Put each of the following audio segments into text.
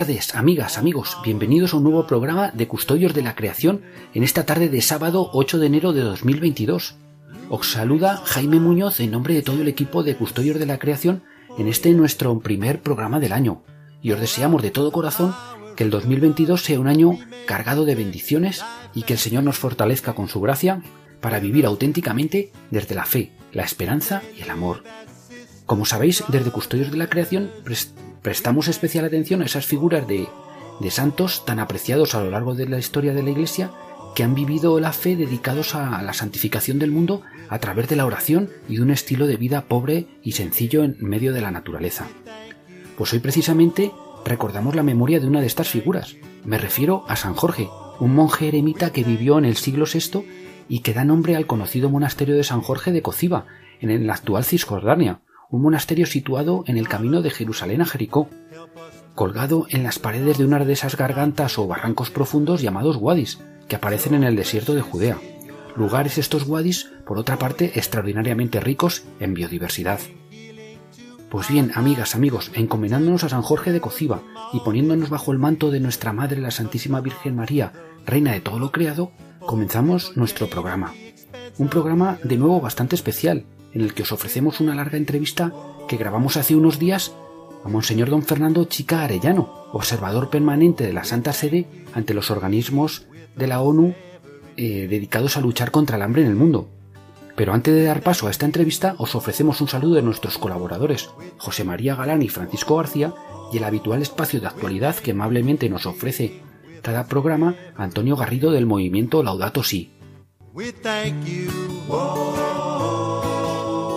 Tardes, amigas, amigos. Bienvenidos a un nuevo programa de Custodios de la Creación en esta tarde de sábado 8 de enero de 2022. Os saluda Jaime Muñoz en nombre de todo el equipo de Custodios de la Creación en este nuestro primer programa del año. Y os deseamos de todo corazón que el 2022 sea un año cargado de bendiciones y que el Señor nos fortalezca con su gracia para vivir auténticamente desde la fe, la esperanza y el amor. Como sabéis, desde Custodios de la Creación prestamos especial atención a esas figuras de, de santos tan apreciados a lo largo de la historia de la Iglesia que han vivido la fe dedicados a la santificación del mundo a través de la oración y de un estilo de vida pobre y sencillo en medio de la naturaleza. Pues hoy precisamente recordamos la memoria de una de estas figuras. Me refiero a San Jorge, un monje eremita que vivió en el siglo VI y que da nombre al conocido monasterio de San Jorge de Cociba, en la actual Cisjordania, un monasterio situado en el camino de Jerusalén a Jericó, colgado en las paredes de una de esas gargantas o barrancos profundos llamados wadis, que aparecen en el desierto de Judea. Lugares estos wadis, por otra parte, extraordinariamente ricos en biodiversidad. Pues bien, amigas, amigos, encomendándonos a San Jorge de Cociba y poniéndonos bajo el manto de nuestra Madre la Santísima Virgen María, Reina de todo lo creado, comenzamos nuestro programa. Un programa de nuevo bastante especial, en el que os ofrecemos una larga entrevista que grabamos hace unos días a Monseñor Don Fernando Chica Arellano, observador permanente de la Santa Sede ante los organismos de la ONU eh, dedicados a luchar contra el hambre en el mundo. Pero antes de dar paso a esta entrevista, os ofrecemos un saludo de nuestros colaboradores, José María Galán y Francisco García, y el habitual espacio de actualidad que amablemente nos ofrece cada programa Antonio Garrido del movimiento Laudato Si.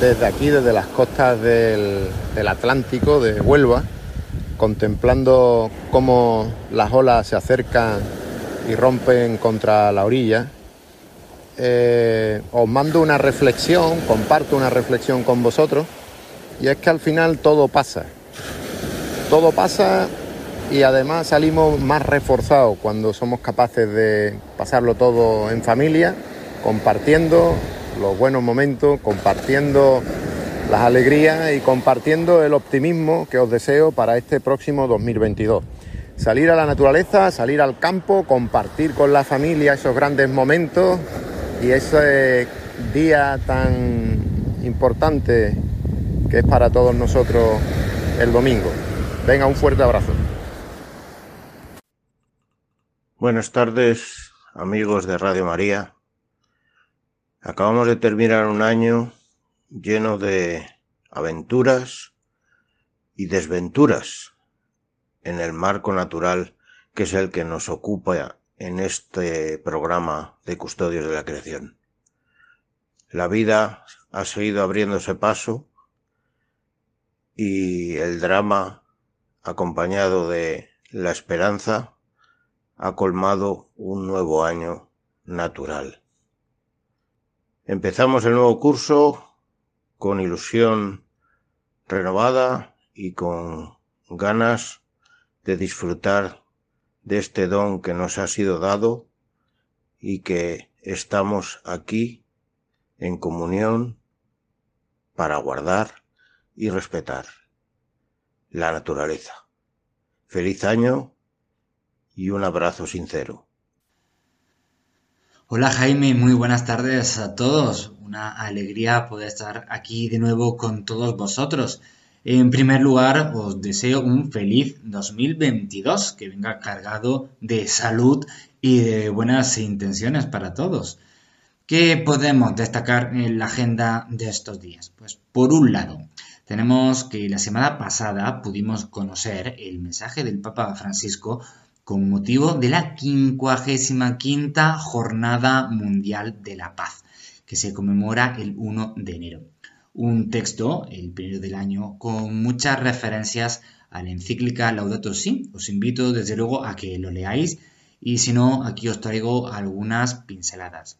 desde aquí, desde las costas del, Atlántico, de Huelva, contemplando cómo las olas se acercan y rompen contra la orilla, eh, os mando una reflexión, comparto una reflexión con vosotros, y es que al final todo pasa. Todo pasa y además salimos más reforzados cuando somos capaces de pasarlo todo en familia, compartiendo los buenos momentos, compartiendo las alegrías y compartiendo el optimismo que os deseo para este próximo 2022. Salir a la naturaleza, salir al campo, compartir con la familia esos grandes momentos y ese día tan importante que es para todos nosotros el domingo. Venga, un fuerte abrazo. Buenas tardes, amigos de Radio María. Acabamos de terminar un año lleno de aventuras y desventuras en el marco natural que es el que nos ocupa en este programa de Custodios de la Creación. La vida ha seguido abriéndose paso y el drama, acompañado de la esperanza, ha colmado un nuevo año natural. Empezamos el nuevo curso con ilusión renovada y con ganas de disfrutar de este don que nos ha sido dado y que estamos aquí en comunión para guardar y respetar la naturaleza. Feliz año y un abrazo sincero. Hola Jaime, muy buenas tardes a todos. Una alegría poder estar aquí de nuevo con todos vosotros. En primer lugar, os deseo un feliz 2022, que venga cargado de salud y de buenas intenciones para todos. ¿Qué podemos destacar en la agenda de estos días? Pues por un lado, tenemos que la semana pasada pudimos conocer el mensaje del Papa Francisco con motivo de la 55 Jornada Mundial de la Paz, que se conmemora el 1 de enero. Un texto, el primero del año, con muchas referencias a la encíclica Laudato Si. Os invito desde luego a que lo leáis y si no, aquí os traigo algunas pinceladas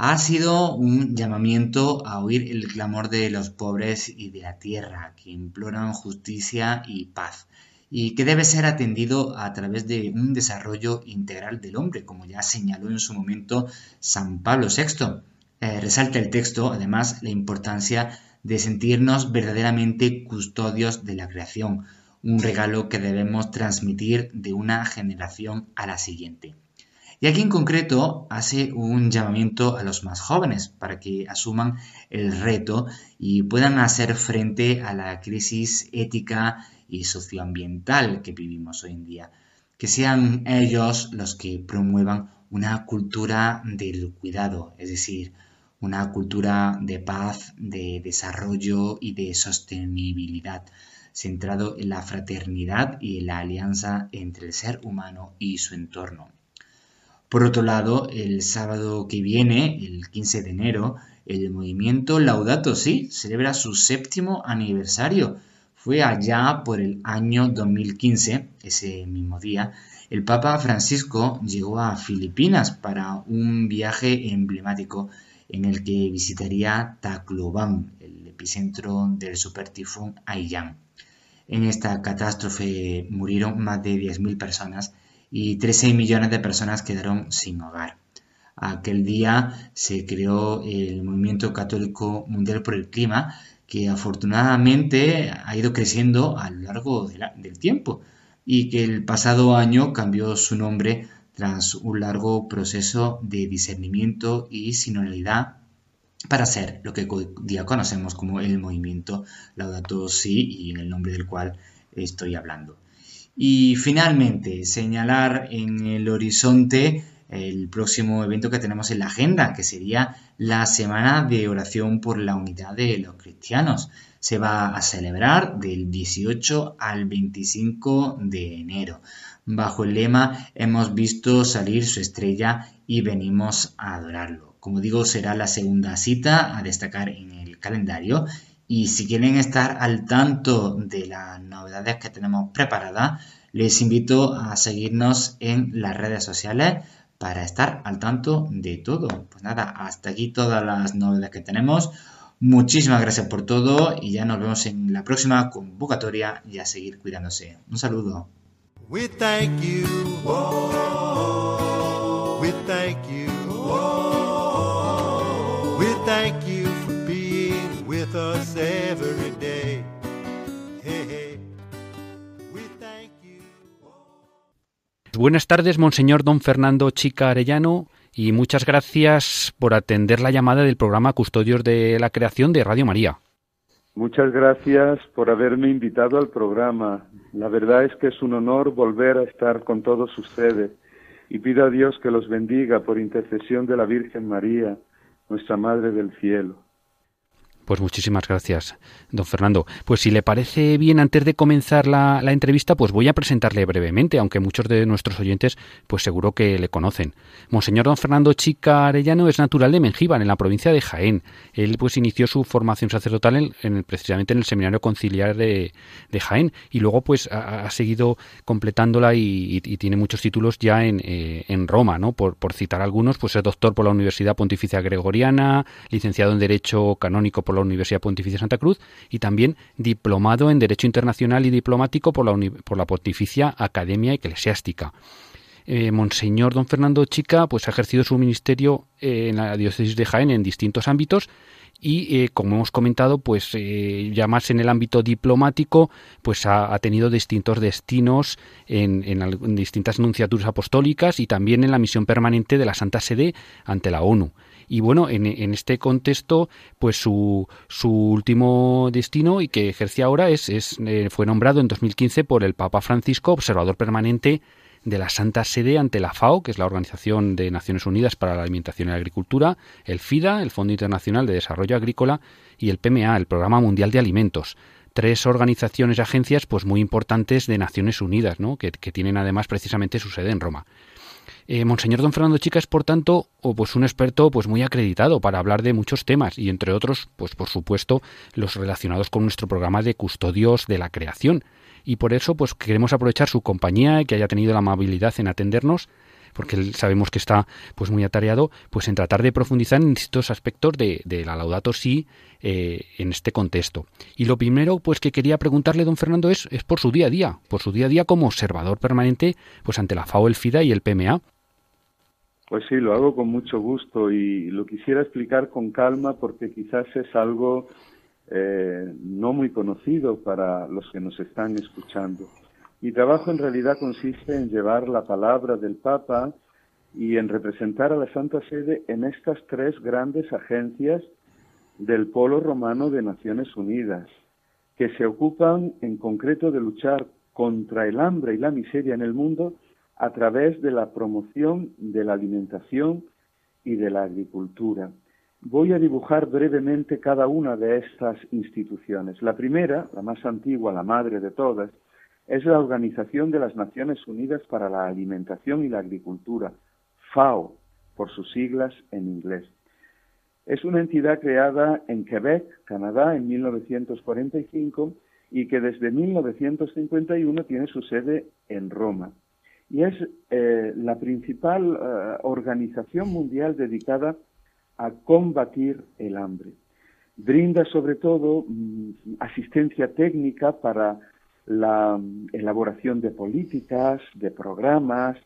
ha sido un llamamiento a oír el clamor de los pobres y de la tierra, que imploran justicia y paz, y que debe ser atendido a través de un desarrollo integral del hombre, como ya señaló en su momento San Pablo VI. Eh, resalta el texto, además, la importancia de sentirnos verdaderamente custodios de la creación, un regalo que debemos transmitir de una generación a la siguiente. Y aquí en concreto hace un llamamiento a los más jóvenes para que asuman el reto y puedan hacer frente a la crisis ética y socioambiental que vivimos hoy en día. Que sean ellos los que promuevan una cultura del cuidado, es decir, una cultura de paz, de desarrollo y de sostenibilidad, centrado en la fraternidad y la alianza entre el ser humano y su entorno. Por otro lado, el sábado que viene, el 15 de enero, el movimiento Laudato Si celebra su séptimo aniversario. Fue allá por el año 2015, ese mismo día, el Papa Francisco llegó a Filipinas para un viaje emblemático en el que visitaría Tacloban, el epicentro del supertifón Aiyang. En esta catástrofe murieron más de 10.000 personas y 13 millones de personas quedaron sin hogar. Aquel día se creó el Movimiento Católico Mundial por el Clima, que afortunadamente ha ido creciendo a lo largo del tiempo y que el pasado año cambió su nombre tras un largo proceso de discernimiento y sinodalidad para ser lo que hoy día conocemos como el movimiento Laudato Si y en el nombre del cual estoy hablando. Y finalmente, señalar en el horizonte el próximo evento que tenemos en la agenda, que sería la Semana de Oración por la Unidad de los Cristianos. Se va a celebrar del 18 al 25 de enero. Bajo el lema Hemos visto salir su estrella y venimos a adorarlo. Como digo, será la segunda cita a destacar en el calendario y si quieren estar al tanto de las novedades que tenemos preparadas, les invito a seguirnos en las redes sociales para estar al tanto de todo. Pues nada, hasta aquí todas las novedades que tenemos. Muchísimas gracias por todo y ya nos vemos en la próxima convocatoria y a seguir cuidándose. Un saludo. Buenas tardes, Monseñor Don Fernando Chica Arellano, y muchas gracias por atender la llamada del programa Custodios de la Creación de Radio María. Muchas gracias por haberme invitado al programa. La verdad es que es un honor volver a estar con todos ustedes y pido a Dios que los bendiga por intercesión de la Virgen María, nuestra Madre del Cielo. Pues muchísimas gracias, don Fernando. Pues si le parece bien, antes de comenzar la, entrevista, pues voy a presentarle brevemente, aunque muchos de nuestros oyentes, pues seguro que le conocen. Monseñor don Fernando Chica Arellano es natural de Mengíbar, en la provincia de Jaén. Él pues inició su formación sacerdotal en, precisamente en el Seminario Conciliar de, Jaén y luego pues ha, seguido completándola y, tiene muchos títulos ya en, eh, en Roma, ¿no? Por, por citar algunos, pues es doctor por la Universidad Pontificia Gregoriana, licenciado en Derecho Canónico por la Universidad Pontificia Santa Cruz y también diplomado en Derecho Internacional y Diplomático por la, por la Pontificia Academia Eclesiástica. Eh, Monseñor don Fernando Chica pues ha ejercido su ministerio en la diócesis de Jaén en distintos ámbitos y eh, como hemos comentado pues eh, ya más en el ámbito diplomático pues ha, tenido distintos destinos en, en, distintas nunciaturas apostólicas y también en la misión permanente de la Santa Sede ante la ONU Y bueno, en, este contexto, pues su, su último destino y que ejerce ahora es, es eh, fue nombrado en 2015 por el Papa Francisco observador permanente de la Santa Sede ante la FAO, que es la Organización de Naciones Unidas para la Alimentación y la Agricultura, el FIDA, el Fondo Internacional de Desarrollo Agrícola, y el PMA, el Programa Mundial de Alimentos. Tres organizaciones y agencias pues muy importantes de Naciones Unidas, ¿no? que, tienen además precisamente su sede en Roma. Eh, Monseñor Don Fernando Chica es, por tanto, o pues un experto pues muy acreditado para hablar de muchos temas y entre otros, pues por supuesto, los relacionados con nuestro programa de custodios de la creación, y por eso pues queremos aprovechar su compañía y que haya tenido la amabilidad en atendernos porque sabemos que está pues muy atareado, pues en tratar de profundizar en distintos aspectos de, la Laudato Si eh, en este contexto. Y lo primero pues que quería preguntarle don Fernando es, es por su día a día, por su día a día como observador permanente pues ante la FAO, el FIDA y el PMA. Pues sí, lo hago con mucho gusto y lo quisiera explicar con calma porque quizás es algo eh, no muy conocido para los que nos están escuchando. Mi trabajo en realidad consiste en llevar la palabra del Papa y en representar a la Santa Sede en estas tres grandes agencias del Polo Romano de Naciones Unidas, que se ocupan en concreto de luchar contra el hambre y la miseria en el mundo a través de la promoción de la alimentación y de la agricultura. Voy a dibujar brevemente cada una de estas instituciones. La primera, la más antigua, la madre de todas, es la Organización de las Naciones Unidas para la Alimentación y la Agricultura, FAO, por sus siglas en inglés. Es una entidad creada en Quebec, Canadá, en 1945 y que desde 1951 tiene su sede en Roma. Y es eh, la principal eh, organización mundial dedicada a combatir el hambre. Brinda sobre todo mm, asistencia técnica para la mm, elaboración de políticas, de programas,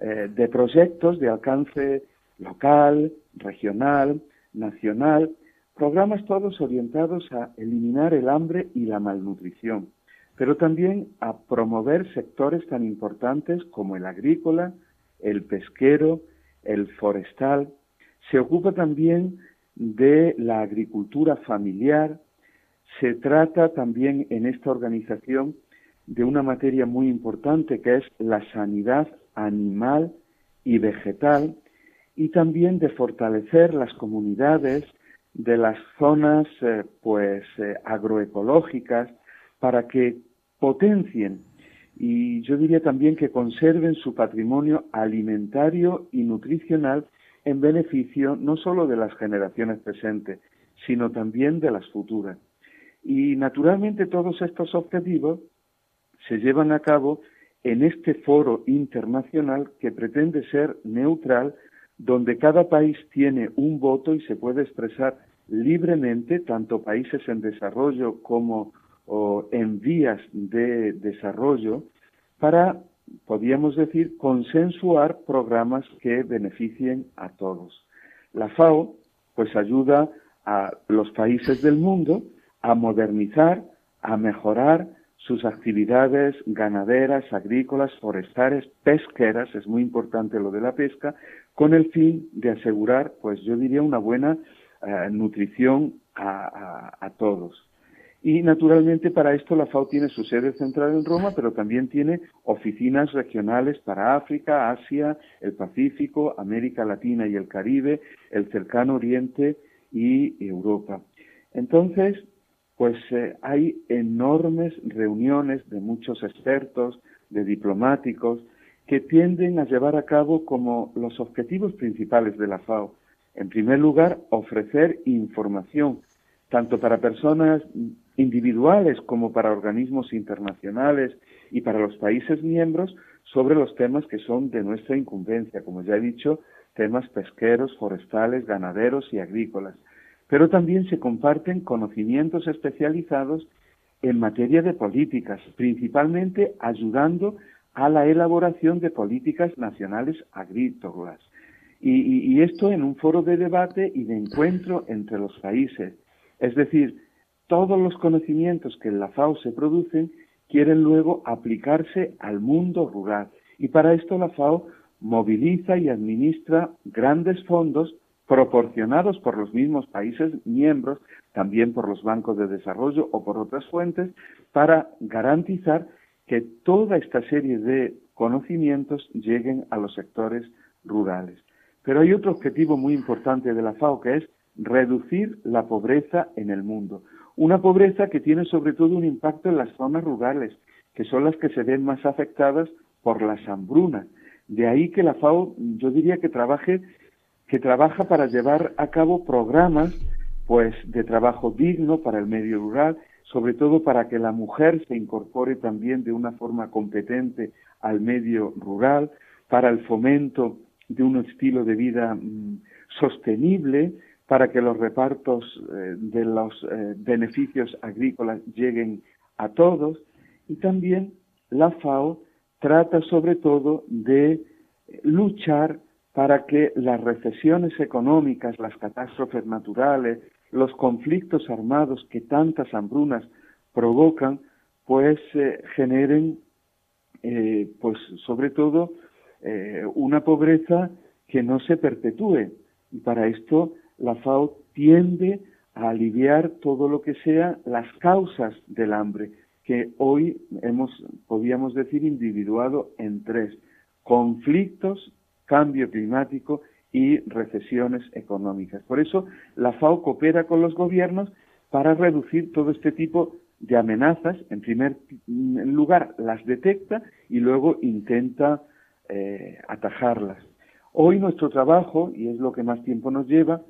eh, de proyectos de alcance local, regional, nacional, programas todos orientados a eliminar el hambre y la malnutrición, pero también a promover sectores tan importantes como el agrícola, el pesquero, el forestal, se ocupa también de la agricultura familiar. Se trata también en esta organización de una materia muy importante que es la sanidad animal y vegetal y también de fortalecer las comunidades de las zonas eh, pues eh, agroecológicas para que potencien y yo diría también que conserven su patrimonio alimentario y nutricional en beneficio no solo de las generaciones presentes, sino también de las futuras. Y naturalmente todos estos objetivos se llevan a cabo en este foro internacional que pretende ser neutral, donde cada país tiene un voto y se puede expresar libremente, tanto países en desarrollo como en vías de desarrollo, para podríamos decir, consensuar programas que beneficien a todos. La FAO, pues ayuda a los países del mundo a modernizar, a mejorar sus actividades ganaderas, agrícolas, forestales, pesqueras, es muy importante lo de la pesca, con el fin de asegurar, pues yo diría, una buena eh, nutrición a todos. Y naturalmente para esto la FAO tiene su sede central en Roma, pero también tiene oficinas regionales para África, Asia, el Pacífico, América Latina y el Caribe, el cercano Oriente y Europa. Entonces, pues eh, hay enormes reuniones de muchos expertos, de diplomáticos, que tienden a llevar a cabo como los objetivos principales de la FAO. En primer lugar, ofrecer información, tanto para personas individuales como para organismos internacionales y para los países miembros sobre los temas que son de nuestra incumbencia, como ya he dicho, temas pesqueros, forestales, ganaderos y agrícolas. Pero también se comparten conocimientos especializados en materia de políticas, principalmente ayudando a la elaboración de políticas nacionales agrícolas. Y, esto en un foro de debate y de encuentro entre los países. Es decir, todos los conocimientos que en la FAO se producen quieren luego aplicarse al mundo rural. Y para esto la FAO moviliza y administra grandes fondos proporcionados por los mismos países miembros, también por los bancos de desarrollo o por otras fuentes, para garantizar que toda esta serie de conocimientos lleguen a los sectores rurales. Pero hay otro objetivo muy importante de la FAO que es reducir la pobreza en el mundo. Una pobreza que tiene sobre todo un impacto en las zonas rurales, que son las que se ven más afectadas por las hambrunas. De ahí que la FAO, yo diría que trabaje, que trabaja para llevar a cabo programas, pues, de trabajo digno para el medio rural, sobre todo para que la mujer se incorpore también de una forma competente al medio rural, para el fomento de un estilo de vida mm, sostenible, para que los repartos eh, de los eh, beneficios agrícolas lleguen a todos y también la FAO trata sobre todo de luchar para que las recesiones económicas, las catástrofes naturales, los conflictos armados que tantas hambrunas provocan, pues eh, generen, pues sobre todo, una pobreza que no se perpetúe. Y para esto la FAO tiende a aliviar todo lo que sea las causas del hambre, que hoy hemos, podríamos decir, individuado en tres, conflictos, cambio climático y recesiones económicas. Por eso la FAO coopera con los gobiernos para reducir todo este tipo de amenazas. En primer lugar, las detecta y luego intenta eh, atajarlas. Hoy nuestro trabajo, y es lo que más tiempo nos lleva,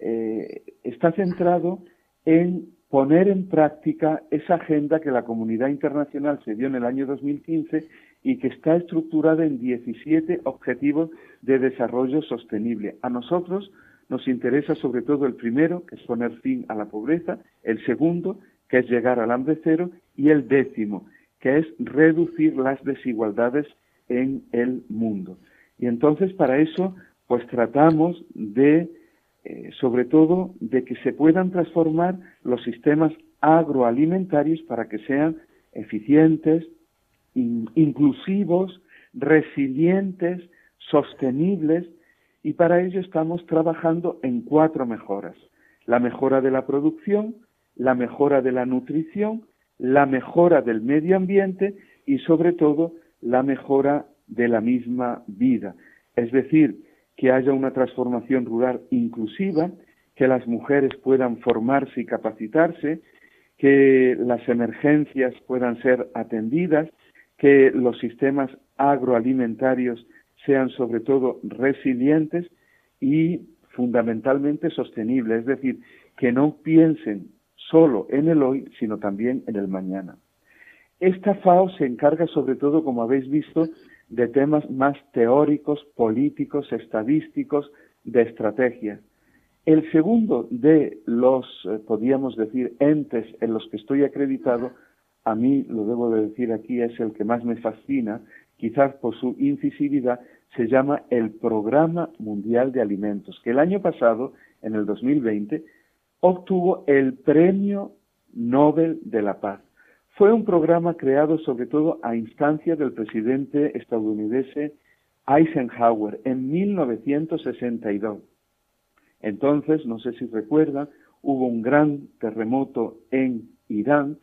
eh, está centrado en poner en práctica esa agenda que la comunidad internacional se dio en el año 2015 y que está estructurada en 17 objetivos de desarrollo sostenible. A nosotros nos interesa sobre todo el primero, que es poner fin a la pobreza, el segundo, que es llegar al hambre cero, y el décimo, que es reducir las desigualdades en el mundo. Y entonces para eso, pues tratamos de eh, sobre todo de que se puedan transformar los sistemas agroalimentarios para que sean eficientes, inclusivos, resilientes, sostenibles y para ello estamos trabajando en cuatro mejoras. La mejora de la producción, la mejora de la nutrición, la mejora del medio ambiente y sobre todo la mejora de la misma vida. Es decir, que haya una transformación rural inclusiva, que las mujeres puedan formarse y capacitarse, que las emergencias puedan ser atendidas, que los sistemas agroalimentarios sean sobre todo resilientes y fundamentalmente sostenibles, es decir, que no piensen solo en el hoy, sino también en el mañana. Esta FAO se encarga sobre todo, como habéis visto, de temas más teóricos, políticos, estadísticos, de estrategia. El segundo de los, eh, podríamos decir, entes en los que estoy acreditado, a mí, lo debo de decir aquí, es el que más me fascina, quizás por su incisividad, se llama el Programa Mundial de Alimentos, que el año pasado, en el 2020, obtuvo el Premio Nobel de la Paz. Fue un programa creado sobre todo a instancia del presidente estadounidense Eisenhower en 1962. Entonces, no sé si recuerdan, hubo un gran terremoto en Irán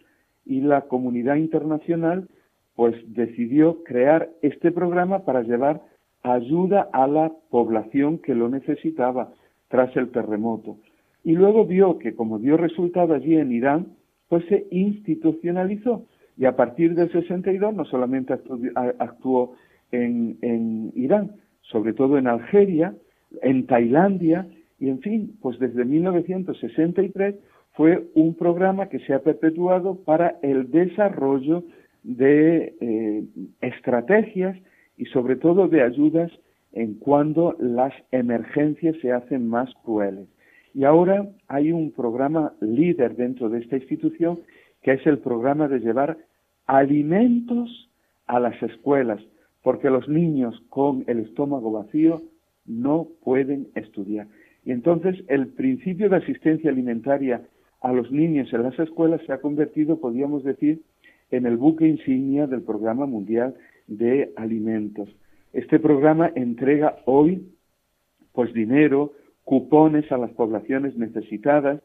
y la comunidad internacional pues decidió crear este programa para llevar ayuda a la población que lo necesitaba tras el terremoto. Y luego vio que como dio resultado allí en Irán, pues se institucionalizó. Y a partir del 62 no solamente actuó, en, Irán, sobre todo en Algeria, en Tailandia, y en fin, pues desde 1963 fue un programa que se ha perpetuado para el desarrollo de eh, estrategias y sobre todo de ayudas en cuando las emergencias se hacen más crueles. Y ahora hay un programa líder dentro de esta institución que es el programa de llevar alimentos a las escuelas, porque los niños con el estómago vacío no pueden estudiar. Y entonces el principio de asistencia alimentaria a los niños en las escuelas se ha convertido, podríamos decir, en el buque insignia del Programa Mundial de Alimentos. Este programa entrega hoy pues dinero, cupones a las poblaciones necesitadas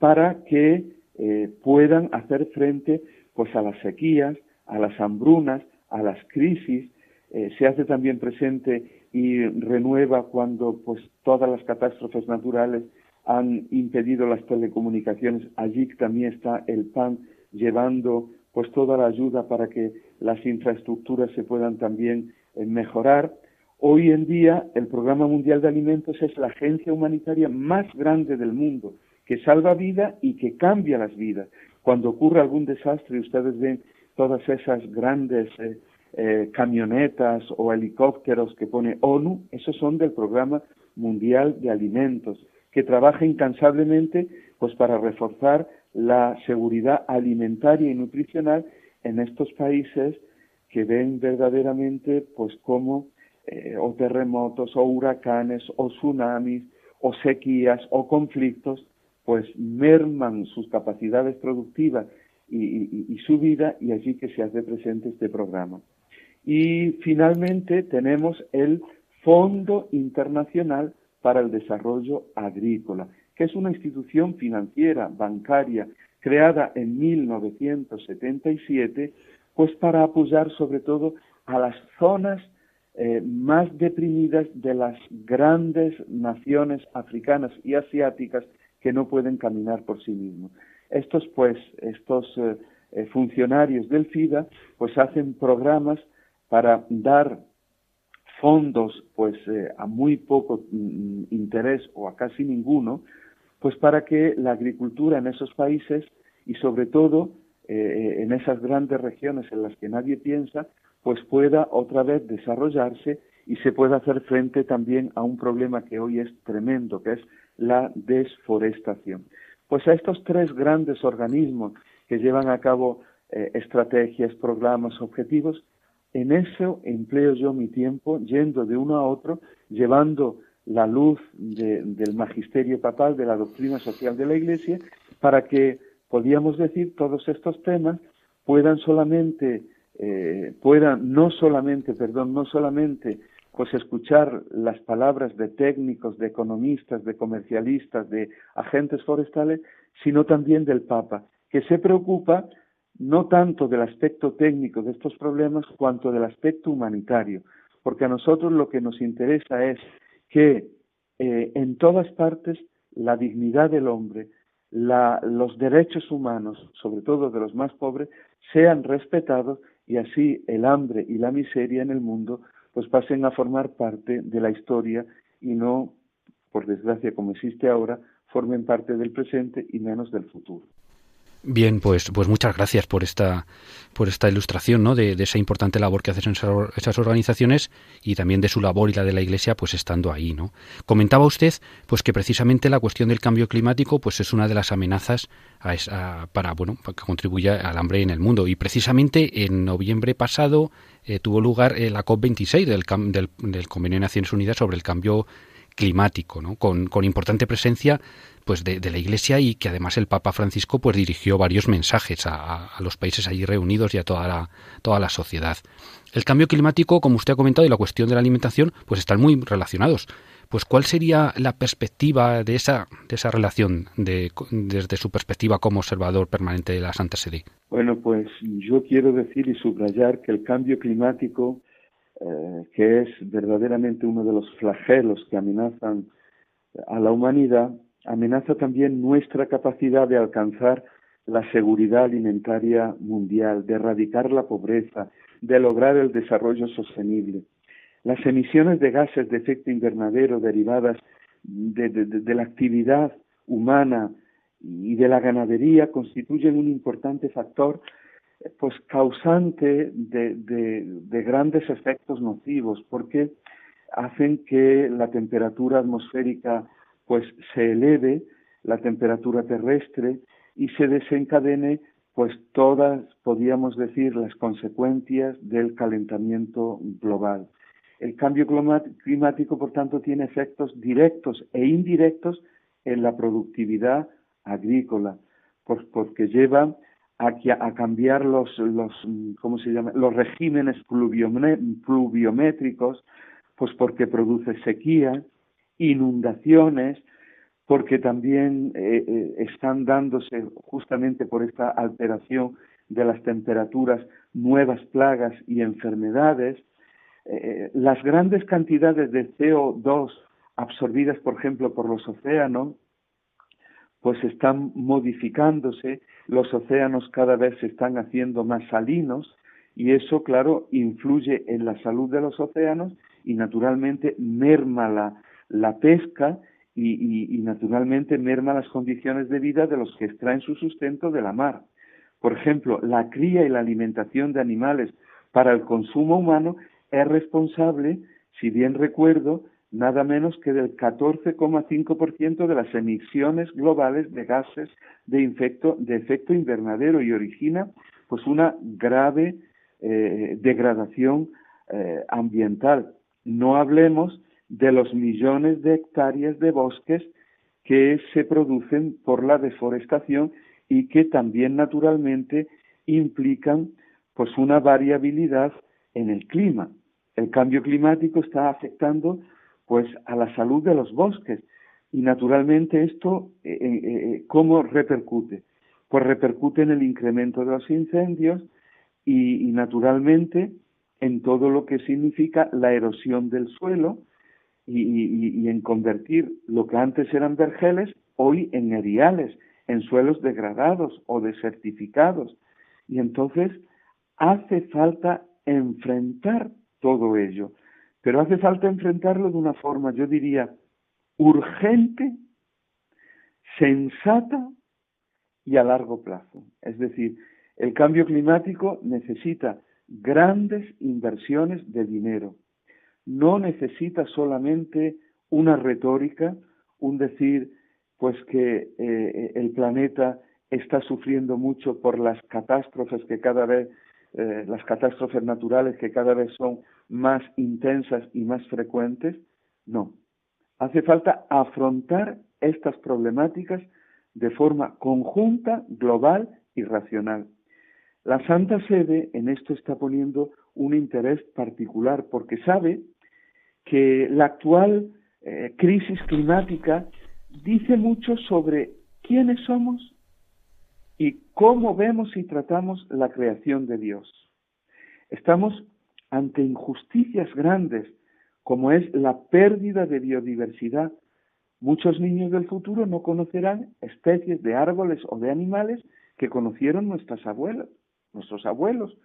para que eh, puedan hacer frente pues a las sequías, a las hambrunas, a las crisis. Eh, se hace también presente y renueva cuando pues todas las catástrofes naturales han impedido las telecomunicaciones. Allí también está el PAN llevando pues toda la ayuda para que las infraestructuras se puedan también eh, mejorar. Hoy en día el Programa Mundial de Alimentos es la agencia humanitaria más grande del mundo, que salva vida y que cambia las vidas. Cuando ocurre algún desastre, ustedes ven todas esas grandes eh, eh, camionetas o helicópteros que pone ONU, esos son del Programa Mundial de Alimentos, que trabaja incansablemente pues para reforzar la seguridad alimentaria y nutricional en estos países que ven verdaderamente pues como eh, o terremotos o huracanes o tsunamis o sequías o conflictos pues merman sus capacidades productivas y, su vida y allí que se hace presente este programa. Y finalmente tenemos el Fondo Internacional para el Desarrollo Agrícola, que es una institución financiera, bancaria, creada en 1977, pues para apoyar sobre todo a las zonas eh, más deprimidas de las grandes naciones africanas y asiáticas que no pueden caminar por sí mismos. Estos, pues, estos eh, eh, funcionarios del FIDA, pues hacen programas para dar fondos, pues, a muy poco mm, interés o a casi ninguno, pues para que la agricultura en esos países y sobre todo en esas grandes regiones en las que nadie piensa, pues pueda otra vez desarrollarse y se pueda hacer frente también a un problema que hoy es tremendo, que es la desforestación. Pues a estos tres grandes organismos que llevan a cabo eh, estrategias, programas, objetivos, en eso empleo yo mi tiempo yendo de uno a otro, llevando la luz del magisterio papal, de la doctrina social de la Iglesia, para que, podíamos decir, todos estos temas puedan solamente, eh, puedan no solamente, perdón, no solamente pues escuchar las palabras de técnicos, de economistas, de comercialistas, de agentes forestales, sino también del Papa, que se preocupa no tanto del aspecto técnico de estos problemas cuanto del aspecto humanitario, porque a nosotros lo que nos interesa es que eh, en todas partes la dignidad del hombre, los derechos humanos, sobre todo de los más pobres, sean respetados y así el hambre y la miseria en el mundo pues pasen a formar parte de la historia y no, por desgracia como existe ahora, formen parte del presente y menos del futuro. Bien, pues, pues muchas gracias por esta, por esta ilustración ¿no? de, esa importante labor que hacen esas organizaciones y también de su labor y la de la Iglesia, pues estando ahí. ¿no? Comentaba usted pues que precisamente la cuestión del cambio climático pues es una de las amenazas para bueno que contribuya al hambre en el mundo y precisamente en noviembre pasado eh, tuvo lugar eh, la COP26 del, del, del Convenio de Naciones Unidas sobre el cambio climático, ¿no? con, con importante presencia pues de, la Iglesia y que además el Papa Francisco pues dirigió varios mensajes a, los países allí reunidos y a toda la, toda la sociedad. El cambio climático, como usted ha comentado, y la cuestión de la alimentación, pues están muy relacionados. Pues ¿cuál sería la perspectiva de esa, de esa relación de, desde su perspectiva como observador permanente de la Santa Sede? Bueno, pues yo quiero decir y subrayar que el cambio climático, eh, que es verdaderamente uno de los flagelos que amenazan a la humanidad, amenaza también nuestra capacidad de alcanzar la seguridad alimentaria mundial, de erradicar la pobreza, de lograr el desarrollo sostenible. Las emisiones de gases de efecto invernadero derivadas de, la actividad humana y de la ganadería constituyen un importante factor pues causante de grandes efectos nocivos porque hacen que la temperatura atmosférica pues se eleve la temperatura terrestre y se desencadene pues todas, podríamos decir, las consecuencias del calentamiento global. El cambio climático, por tanto, tiene efectos directos e indirectos en la productividad agrícola, pues porque lleva a, a cambiar los, los, ¿cómo se llama? los regímenes pluviométricos, pues porque produce sequía, inundaciones, porque también eh, eh, están dándose justamente por esta alteración de las temperaturas nuevas plagas y enfermedades. Eh, las grandes cantidades de CO2 absorbidas, por ejemplo, por los océanos, pues están modificándose, los océanos cada vez se están haciendo más salinos y eso, claro, influye en la salud de los océanos y naturalmente merma la, la pesca y, naturalmente merma las condiciones de vida de los que extraen su sustento de la mar. Por ejemplo, la cría y la alimentación de animales para el consumo humano es responsable, si bien recuerdo, nada menos que del 14,5% de las emisiones globales de gases de, de efecto invernadero y origina pues una grave eh, degradación eh, ambiental. No hablemos de los millones de hectáreas de bosques que se producen por la deforestación y que también naturalmente implican pues una variabilidad en el clima. El cambio climático está afectando pues a la salud de los bosques. Y naturalmente esto eh, eh, eh, cómo repercute pues repercute en el incremento de los incendios y naturalmente en todo lo que significa la erosión del suelo y, en convertir lo que antes eran vergeles hoy en eriales, en suelos degradados o desertificados. Y entonces hace falta enfrentar todo ello, pero hace falta enfrentarlo de una forma, yo diría, urgente, sensata y a largo plazo. Es decir, el cambio climático necesita grandes inversiones de dinero, no necesita solamente una retórica, un decir, pues que eh, el planeta está sufriendo mucho por las catástrofes que cada vez, eh, las catástrofes naturales que cada vez son más intensas y más frecuentes. No. Hace falta afrontar estas problemáticas de forma conjunta, global y racional. La Santa Sede en esto está poniendo un interés particular porque sabe que la actual eh, crisis climática dice mucho sobre quiénes somos y cómo vemos y tratamos la creación de Dios. Estamos ante injusticias grandes, como es la pérdida de biodiversidad. Muchos niños del futuro no conocerán especies de árboles o de animales que conocieron nuestras abuelas, nuestros abuelos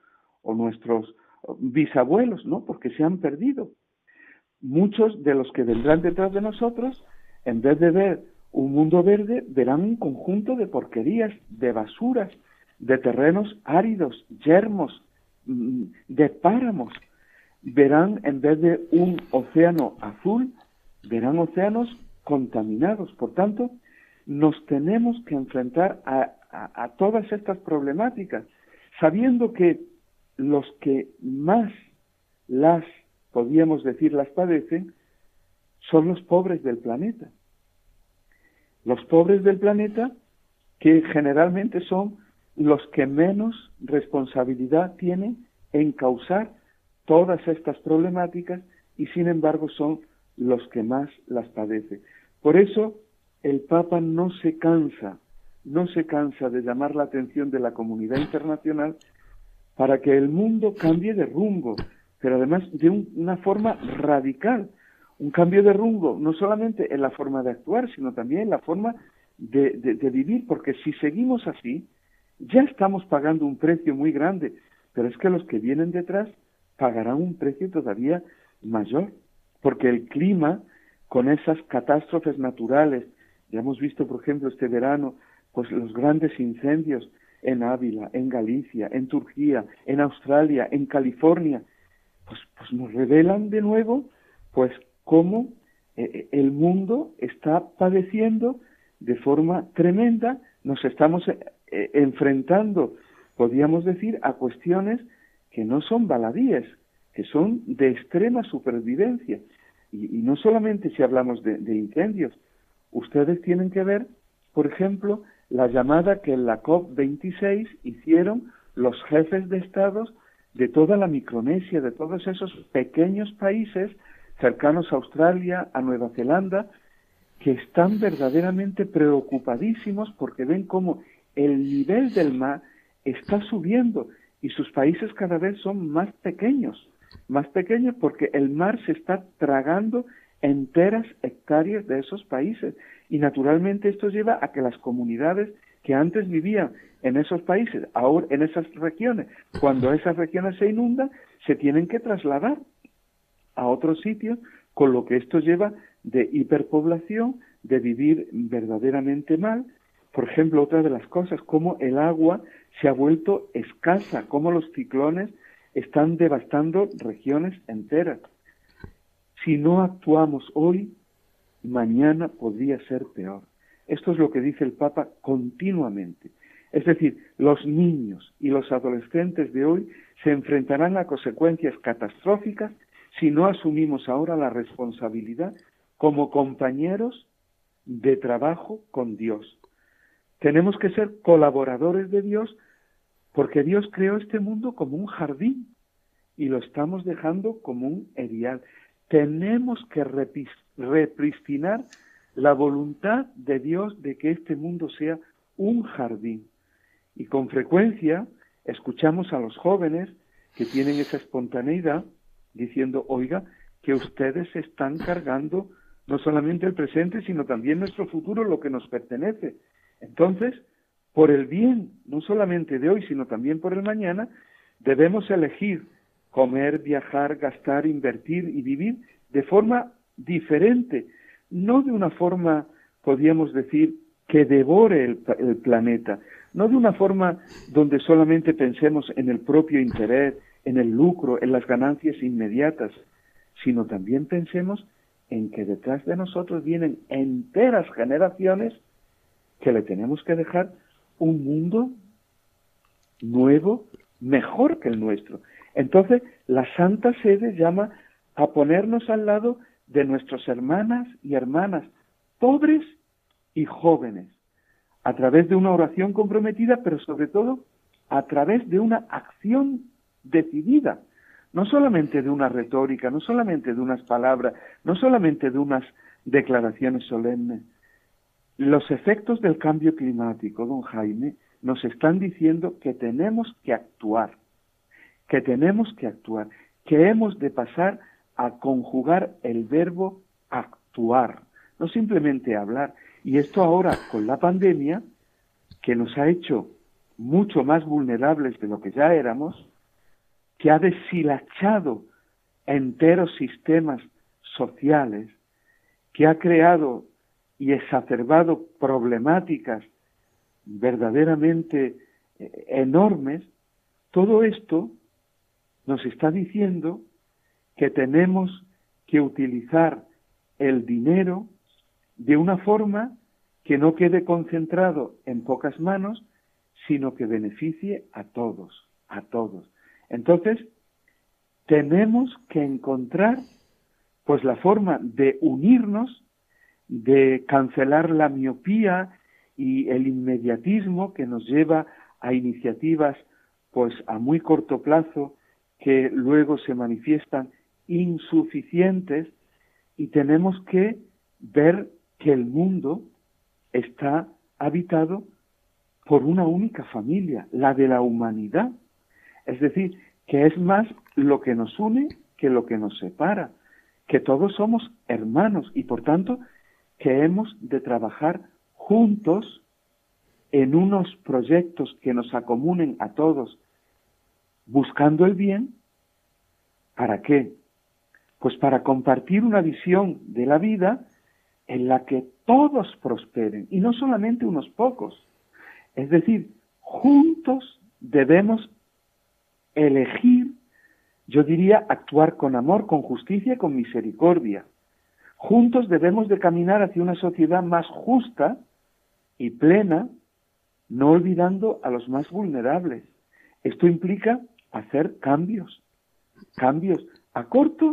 o nuestros bisabuelos, ¿no? Porque se han perdido muchos de los que vendrán detrás de nosotros, en vez de ver un mundo verde, verán un conjunto de porquerías, de basuras, de terrenos áridos, yermos, mm, de páramos. Verán, en vez de un océano azul, verán océanos contaminados. Por tanto, nos tenemos que enfrentar a, a todas estas problemáticas, sabiendo que los que más las podríamos decir, las padecen, son los pobres del planeta. Los pobres del planeta que generalmente son los que menos responsabilidad tienen en causar todas estas problemáticas y sin embargo son los que más las padecen. Por eso el Papa no se cansa, no se cansa de llamar la atención de la comunidad internacional para que el mundo cambie de rumbo, pero además de una forma radical, un cambio de rumbo, no solamente en la forma de actuar, sino también en la forma de, vivir, porque si seguimos así, ya estamos pagando un precio muy grande, pero es que los que vienen detrás pagarán un precio todavía mayor, porque el clima, con esas catástrofes naturales, ya hemos visto, por ejemplo, este verano, pues los grandes incendios en Ávila, en Galicia, en Turquía, en Australia, en California, pues, pues, nos revelan de nuevo pues cómo eh, eh, el mundo está padeciendo de forma tremenda, nos estamos eh, enfrentando, podríamos decir, a cuestiones que no son baladíes, que son de extrema supervivencia. Y, no solamente si hablamos de, de, incendios, ustedes tienen que ver, por ejemplo, la llamada que en la COP26 hicieron los jefes de estados de toda la Micronesia, de todos esos pequeños países cercanos a Australia, a Nueva Zelanda, que están verdaderamente preocupadísimos porque ven cómo el nivel del mar está subiendo y sus países cada vez son más pequeños, más pequeños porque el mar se está tragando enteras hectáreas de esos países. Y naturalmente esto lleva a que las comunidades que antes vivían en esos países, ahora en esas regiones, cuando esas regiones se inundan, se tienen que trasladar a otros sitios, con lo que esto lleva de hiperpoblación, de vivir verdaderamente mal. Por ejemplo, otra de las cosas, cómo el agua se ha vuelto escasa, cómo los ciclones están devastando regiones enteras. Si no actuamos hoy, mañana podría ser peor. Esto es lo que dice el Papa continuamente. Es decir, los niños y los adolescentes de hoy se enfrentarán a consecuencias catastróficas si no asumimos ahora la responsabilidad como compañeros de trabajo con Dios. Tenemos que ser colaboradores de Dios porque Dios creó este mundo como un jardín y lo estamos dejando como un erial. Tenemos que repristinar la voluntad de Dios de que este mundo sea un jardín. Y con frecuencia escuchamos a los jóvenes que tienen esa espontaneidad diciendo, oiga, que ustedes están cargando no solamente el presente, sino también nuestro futuro, lo que nos pertenece. Entonces, por el bien, no solamente de hoy, sino también por el mañana, debemos elegir comer, viajar, gastar, invertir y vivir de forma diferente, no de una forma, podríamos decir, que devore el, el, planeta, no de una forma donde solamente pensemos en el propio interés, en el lucro, en las ganancias inmediatas, sino también pensemos en que detrás de nosotros vienen enteras generaciones que le tenemos que dejar un mundo nuevo, mejor que el nuestro. Entonces, la Santa Sede llama a ponernos al lado de nuestras hermanas y hermanas, pobres y jóvenes, a través de una oración comprometida, pero sobre todo a través de una acción decidida, no solamente de una retórica, no solamente de unas palabras, no solamente de unas declaraciones solemnes. Los efectos del cambio climático, don Jaime, nos están diciendo que tenemos que actuar, que tenemos que actuar, que hemos de pasar a conjugar el verbo actuar, no simplemente hablar. Y esto ahora con la pandemia, que nos ha hecho mucho más vulnerables de lo que ya éramos, que ha deshilachado enteros sistemas sociales, que ha creado y exacerbado problemáticas verdaderamente eh, enormes, todo esto nos está diciendo que tenemos que utilizar el dinero de una forma que no quede concentrado en pocas manos, sino que beneficie a todos, a todos. Entonces, tenemos que encontrar pues la forma de unirnos, de cancelar la miopía y el inmediatismo que nos lleva a iniciativas pues a muy corto plazo que luego se manifiestan insuficientes y tenemos que ver que el mundo está habitado por una única familia, la de la humanidad. Es decir, que es más lo que nos une que lo que nos separa, que todos somos hermanos y por tanto que hemos de trabajar juntos en unos proyectos que nos acomunen a todos, buscando el bien, ¿para qué? Pues para compartir una visión de la vida en la que todos prosperen y no solamente unos pocos. Es decir, juntos debemos elegir, yo diría, actuar con amor, con justicia y con misericordia. Juntos debemos de caminar hacia una sociedad más justa y plena, no olvidando a los más vulnerables. Esto implica hacer cambios, cambios a corto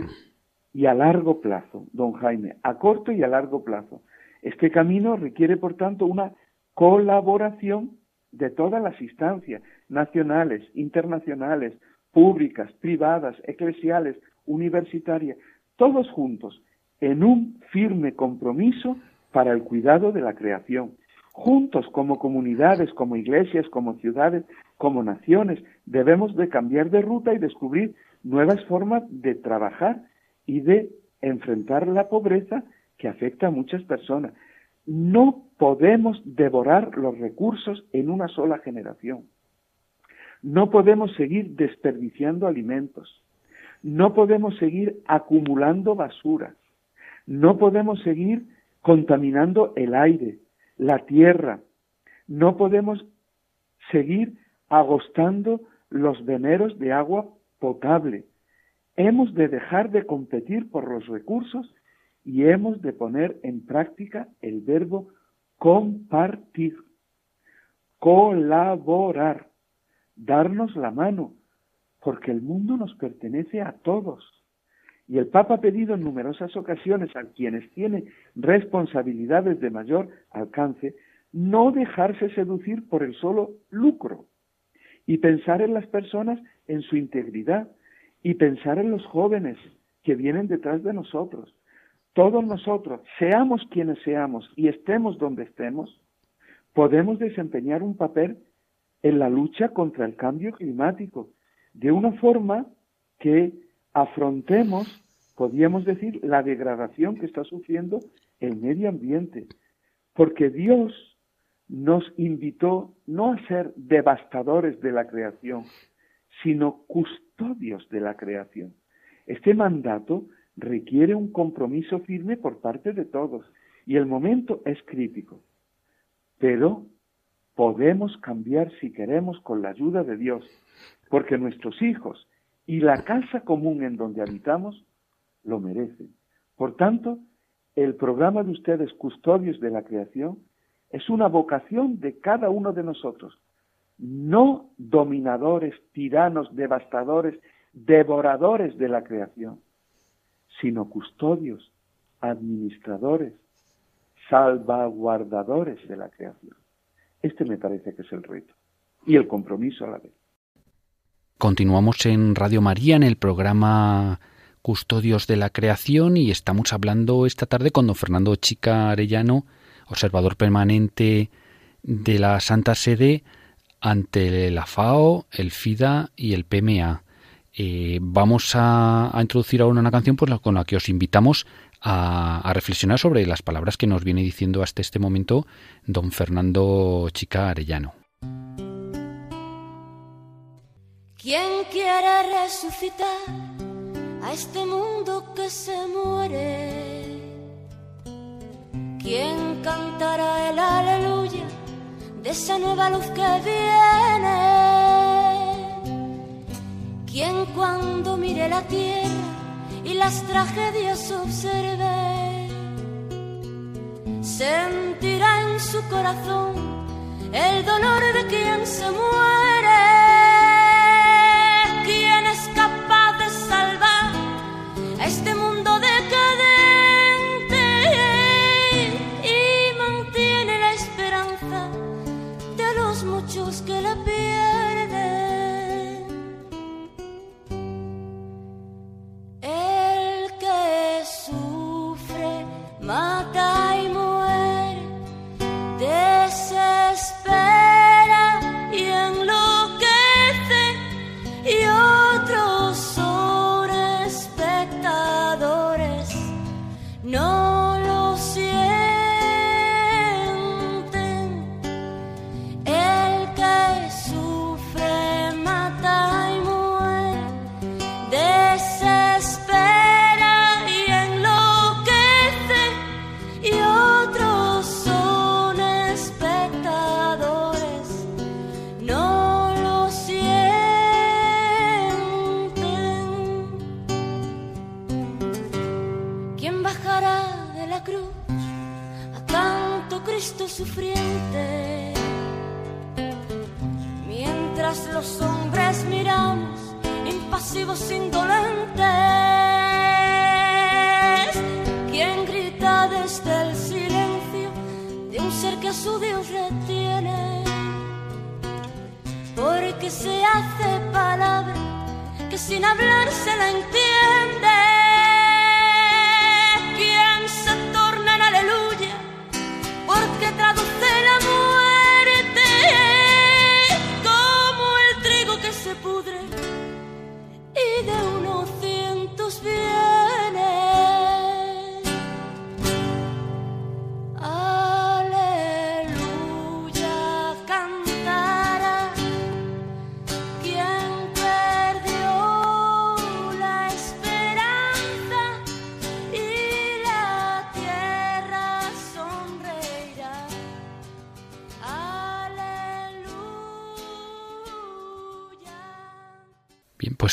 y a largo plazo, don Jaime, a corto y a largo plazo. Este camino requiere, por tanto, una colaboración de todas las instancias, nacionales, internacionales, públicas, privadas, eclesiales, universitarias, todos juntos, en un firme compromiso para el cuidado de la creación. Juntos como comunidades, como iglesias, como ciudades, como naciones, debemos de cambiar de ruta y descubrir nuevas formas de trabajar y de enfrentar la pobreza que afecta a muchas personas. No podemos devorar los recursos en una sola generación. No podemos seguir desperdiciando alimentos. No podemos seguir acumulando basura. No podemos seguir contaminando el aire, la tierra. No podemos seguir agostando los veneros de agua potable. Hemos de dejar de competir por los recursos y hemos de poner en práctica el verbo compartir, colaborar, darnos la mano, porque el mundo nos pertenece a todos. Y el Papa ha pedido en numerosas ocasiones a quienes tienen responsabilidades de mayor alcance no dejarse seducir por el solo lucro y pensar en las personas en su integridad y pensar en los jóvenes que vienen detrás de nosotros todos nosotros, seamos quienes seamos y estemos donde estemos, podemos desempeñar un papel en la lucha contra el cambio climático, de una forma que afrontemos, podríamos decir, la degradación que está sufriendo el medio ambiente, porque Dios nos invitó no a ser devastadores de la creación, sino custodios de la creación. Este mandato requiere un compromiso firme por parte de todos y el momento es crítico. Pero podemos cambiar si queremos con la ayuda de Dios, porque nuestros hijos y la casa común en donde habitamos lo merecen. Por tanto, el programa de ustedes, custodios de la creación, es una vocación de cada uno de nosotros, no dominadores, tiranos, devastadores, devoradores de la creación, sino custodios, administradores, salvaguardadores de la creación. Este me parece que es el reto y el compromiso a la vez. Continuamos en Radio María en el programa Custodios de la Creación y estamos hablando esta tarde con don Fernando Chica Arellano, observador permanente de la Santa Sede ante la FAO, el FIDA y el PMA. Eh, vamos a, introducir ahora una canción pues, con la que os invitamos a, reflexionar sobre las palabras que nos viene diciendo hasta este momento don Fernando Chica Arellano. ¿Quién quiere resucitar a este mundo que se muere? ¿Quién cantará el aleluya de esa nueva luz que viene? Quien cuando mire la tierra y las tragedias observe, sentirá en su corazón el dolor de quien se muere. Sin hablar se la entiende.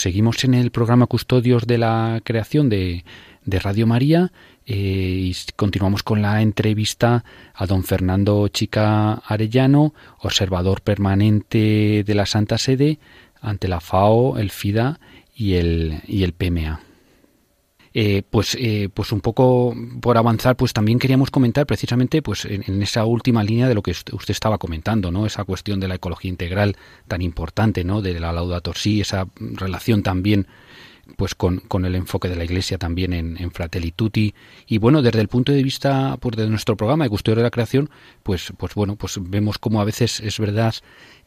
Seguimos en el programa Custodios de la Creación de, de Radio María eh, y continuamos con la entrevista a don Fernando Chica Arellano, observador permanente de la Santa Sede ante la FAO, el FIDA y el, y el PMA. Eh, pues, eh, pues un poco por avanzar, pues también queríamos comentar precisamente pues en, esa última línea de lo que usted estaba comentando, ¿no? Esa cuestión de la ecología integral tan importante, ¿no? De la Laudato Si, esa relación también pues con, con, el enfoque de la Iglesia también en, en, Fratelli Tutti y bueno desde el punto de vista pues, de nuestro programa de custodio de la creación pues pues bueno pues vemos como a veces es verdad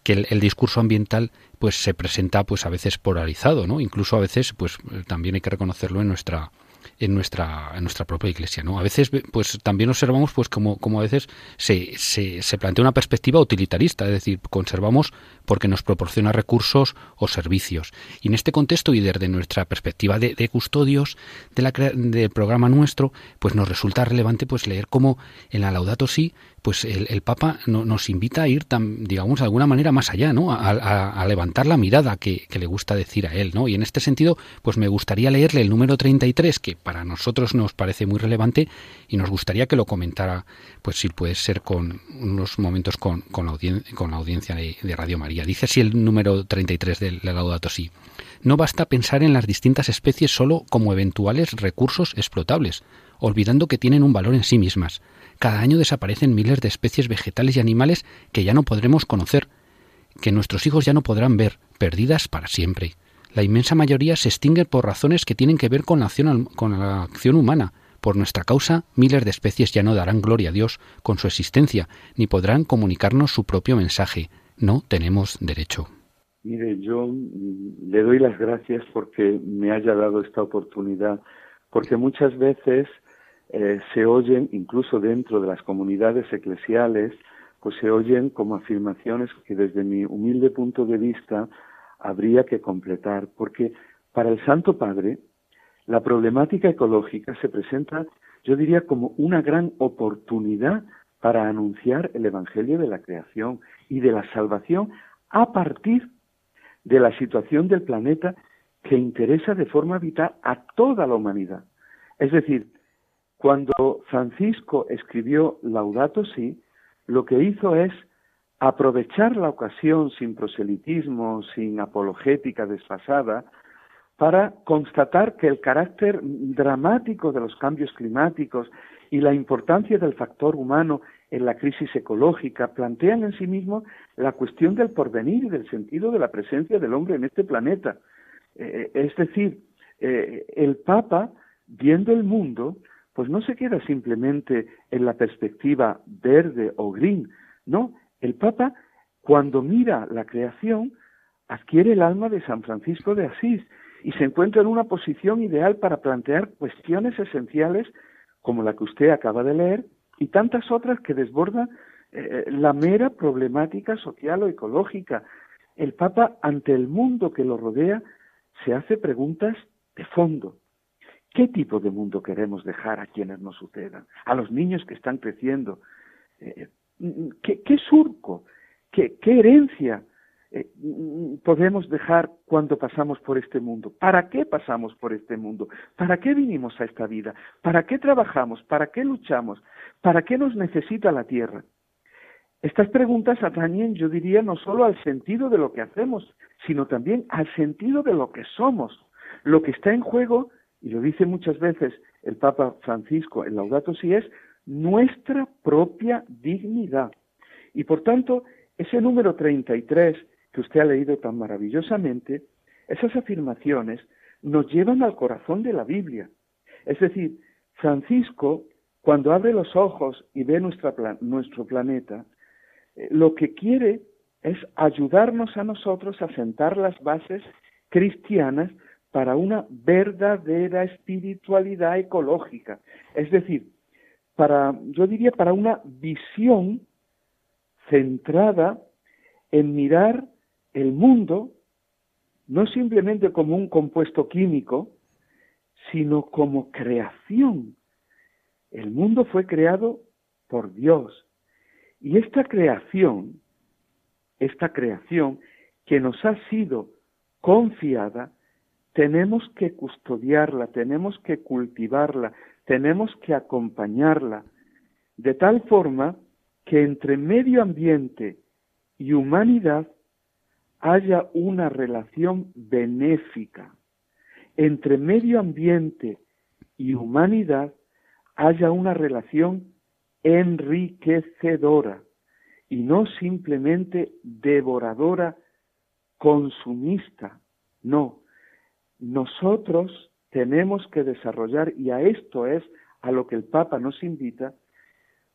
que el, el, discurso ambiental pues se presenta pues a veces polarizado, ¿no? Incluso a veces pues también hay que reconocerlo en nuestra en nuestra en nuestra propia iglesia no a veces pues también observamos pues como, como a veces se, se, plantea una perspectiva utilitarista es decir conservamos porque nos proporciona recursos o servicios y en este contexto y desde nuestra perspectiva de, custodios del programa nuestro pues nos resulta relevante pues leer cómo en la Laudato Si pues el, Papa no, nos invita a ir, digamos, de alguna manera más allá, ¿no? A levantar la mirada que, que, le gusta decir a él, ¿no? Y en este sentido, pues me gustaría leerle el número 33, que para nosotros nos parece muy relevante y nos gustaría que lo comentara, pues si puede ser con unos momentos con, la, la audiencia de, Radio María. Dice así el número 33 del Laudato Si. No basta pensar en las distintas especies solo como eventuales recursos explotables, olvidando que tienen un valor en sí mismas cada año desaparecen miles de especies vegetales y animales que ya no podremos conocer, que nuestros hijos ya no podrán ver, perdidas para siempre. La inmensa mayoría se extinguen por razones que tienen que ver con la acción, humana. Por nuestra causa, miles de especies ya no darán gloria a Dios con su existencia, ni podrán comunicarnos su propio mensaje. No tenemos derecho. Mire, yo le doy las gracias porque me haya dado esta oportunidad, porque muchas veces eh, se oyen, incluso dentro de las comunidades eclesiales, pues se oyen como afirmaciones que desde mi humilde punto de vista habría que completar, porque para el Santo Padre la problemática ecológica se presenta, yo diría, como una gran oportunidad para anunciar el Evangelio de la creación y de la salvación a partir de la situación del planeta que interesa de forma vital a toda la humanidad. Es decir, cuando Francisco escribió Laudato Si, lo que hizo es aprovechar la ocasión sin proselitismo, sin apologética desfasada, para constatar que el carácter dramático de los cambios climáticos y la importancia del factor humano en la crisis ecológica plantean en sí mismo la cuestión del porvenir y del sentido de la presencia del hombre en este planeta. Eh, es decir, eh, el Papa, viendo el mundo, pues no se queda simplemente en la perspectiva verde o green, no, el Papa cuando mira la creación adquiere el alma de San Francisco de Asís y se encuentra en una posición ideal para plantear cuestiones esenciales como la que usted acaba de leer y tantas otras que desbordan eh, la mera problemática social o ecológica. El Papa, ante el mundo que lo rodea, se hace preguntas de fondo. ¿Qué tipo de mundo queremos dejar a quienes nos sucedan? A los niños que están creciendo. Eh, ¿qué, ¿qué, surco? ¿Qué, qué herencia eh, podemos dejar cuando pasamos por este mundo? ¿Para qué pasamos por este mundo? ¿Para qué vinimos a esta vida? ¿Para qué trabajamos? ¿Para qué luchamos? ¿Para qué nos necesita la tierra? Estas preguntas atañen, yo diría, no solo al sentido de lo que hacemos, sino también al sentido de lo que somos. Lo que está en juego y lo dice muchas veces el Papa Francisco en Laudato Si es nuestra propia dignidad. Y por tanto, ese número 33 que usted ha leído tan maravillosamente, esas afirmaciones nos llevan al corazón de la Biblia. Es decir, Francisco, cuando abre los ojos y ve nuestro planeta, eh, lo que quiere es ayudarnos a nosotros a sentar las bases cristianas para una verdadera espiritualidad ecológica. Es decir, para, yo diría, para una visión centrada en mirar el mundo no simplemente como un compuesto químico, sino como creación. El mundo fue creado por Dios. Y esta creación, esta creación que nos ha sido confiada, tenemos que custodiarla, tenemos que cultivarla, tenemos que acompañarla, de tal forma que entre medio ambiente y humanidad haya una relación benéfica. Entre medio ambiente y humanidad haya una relación enriquecedora y no simplemente devoradora, consumista. No, nosotros tenemos que desarrollar, y a esto es a lo que el Papa nos invita,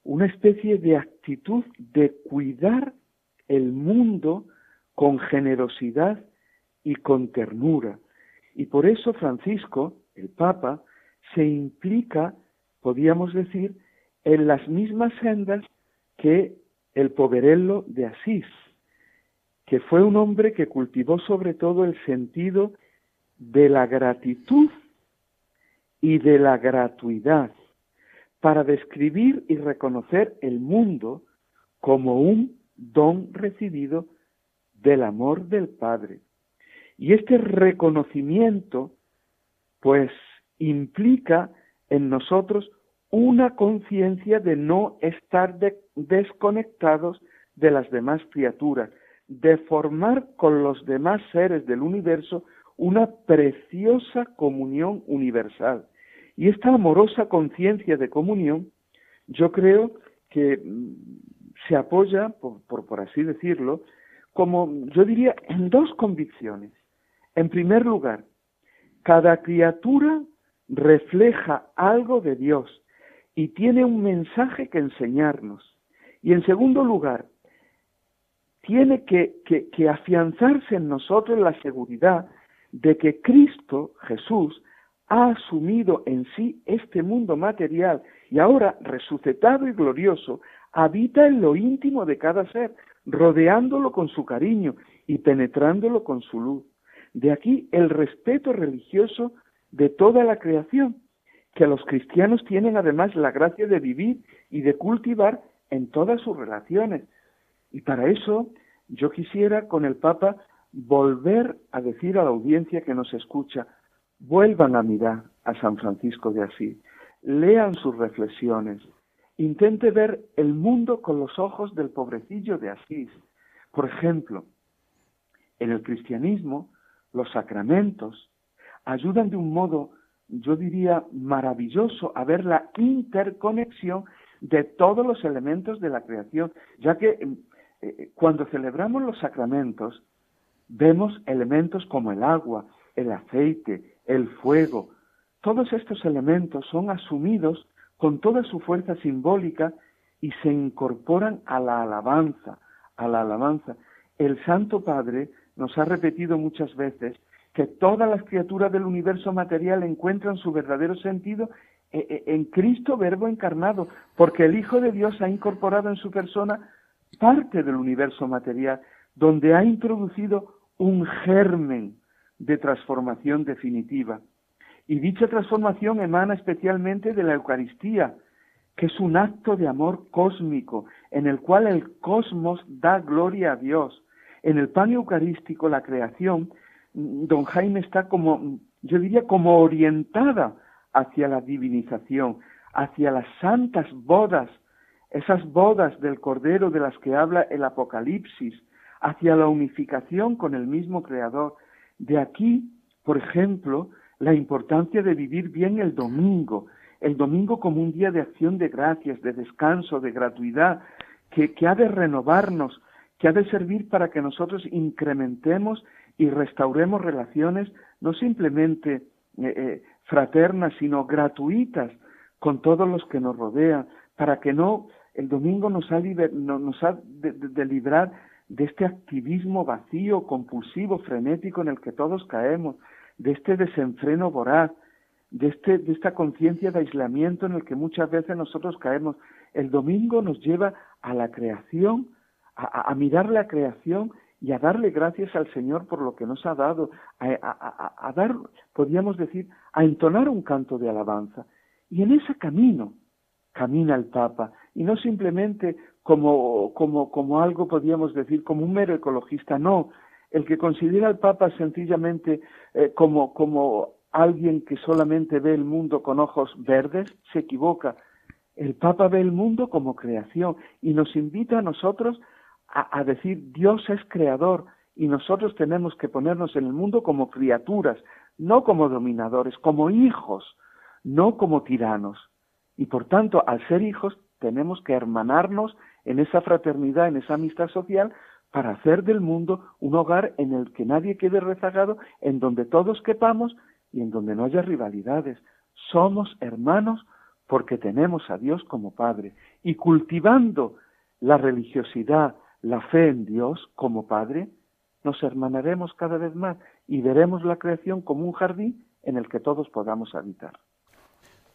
una especie de actitud de cuidar el mundo con generosidad y con ternura. Y por eso Francisco, el Papa, se implica, podríamos decir, en las mismas sendas que el poverello de Asís, que fue un hombre que cultivó sobre todo el sentido de la gratitud y de la gratuidad para describir y reconocer el mundo como un don recibido del amor del Padre. Y este reconocimiento, pues, implica en nosotros una conciencia de no estar desconectados de las demás criaturas, de formar con los demás seres del universo una preciosa comunión universal. Y esta amorosa conciencia de comunión, yo creo que mm, se apoya, por, por, así decirlo, como yo diría, en dos convicciones. En primer lugar, cada criatura refleja algo de Dios y tiene un mensaje que enseñarnos. Y en segundo lugar, tiene que, que, afianzarse en nosotros la seguridad de que Cristo, Jesús, ha asumido en sí este mundo material y ahora, resucitado y glorioso, habita en lo íntimo de cada ser, rodeándolo con su cariño y penetrándolo con su luz. De aquí el respeto religioso de toda la creación, que los cristianos tienen además la gracia de vivir y de cultivar en todas sus relaciones. Y para eso yo quisiera con el Papa volver a decir a la audiencia que nos escucha, vuelvan a mirar a San Francisco de Asís, lean sus reflexiones, intente ver el mundo con los ojos del pobrecillo de Asís. Por ejemplo, en el cristianismo, los sacramentos ayudan de un modo yo diría, maravilloso a ver la interconexión de todos los elementos de la creación, ya que eh, eh, cuando celebramos los sacramentos vemos elementos como el agua, el aceite, el fuego. Todos estos elementos son asumidos con toda su fuerza simbólica y se incorporan a la alabanza, a la alabanza. El Santo Padre nos ha repetido muchas veces que todas las criaturas del universo material encuentran su verdadero sentido eh, eh, en Cristo verbo encarnado, porque el Hijo de Dios ha incorporado en su persona parte del universo material, donde ha introducido un germen de transformación definitiva. Y dicha transformación emana especialmente de la Eucaristía, que es un acto de amor cósmico, en el cual el cosmos da gloria a Dios. En el pan eucarístico, la creación don Jaime está como, yo diría, como orientada hacia la divinización, hacia las santas bodas, esas bodas del Cordero de las que habla el Apocalipsis, hacia la unificación con el mismo Creador. De aquí, por ejemplo, la importancia de vivir bien el domingo, el domingo como un día de acción de gracias, de descanso, de gratuidad, que, que ha de renovarnos, que ha de servir para que nosotros incrementemos y restauremos relaciones no simplemente eh, eh, fraternas, sino gratuitas con todos los que nos rodean, para que no el domingo nos ha, nos ha de, librar de este activismo vacío, compulsivo, frenético en el que todos caemos, de este desenfreno voraz, de, este, de esta conciencia de aislamiento en el que muchas veces nosotros caemos. El domingo nos lleva a la creación, a mirar la creación y a darle gracias al Señor por lo que nos ha dado, a, dar, podríamos decir, a entonar un canto de alabanza. Y en ese camino camina el Papa, y no simplemente como, como, como algo, podríamos decir, como un mero ecologista, no. El que considera al Papa sencillamente eh, como, como alguien que solamente ve el mundo con ojos verdes, se equivoca. El Papa ve el mundo como creación y nos invita a nosotros a, a decir Dios es creador y nosotros tenemos que ponernos en el mundo como criaturas, no como dominadores, como hijos, no como tiranos. Y por tanto, al ser hijos, tenemos que hermanarnos en esa fraternidad, en esa amistad social, para hacer del mundo un hogar en el que nadie quede rezagado, en donde todos quepamos y en donde no haya rivalidades. Somos hermanos porque tenemos a Dios como Padre. Y cultivando la religiosidad, la fe en Dios como Padre, nos hermanaremos cada vez más y veremos la creación como un jardín en el que todos podamos habitar.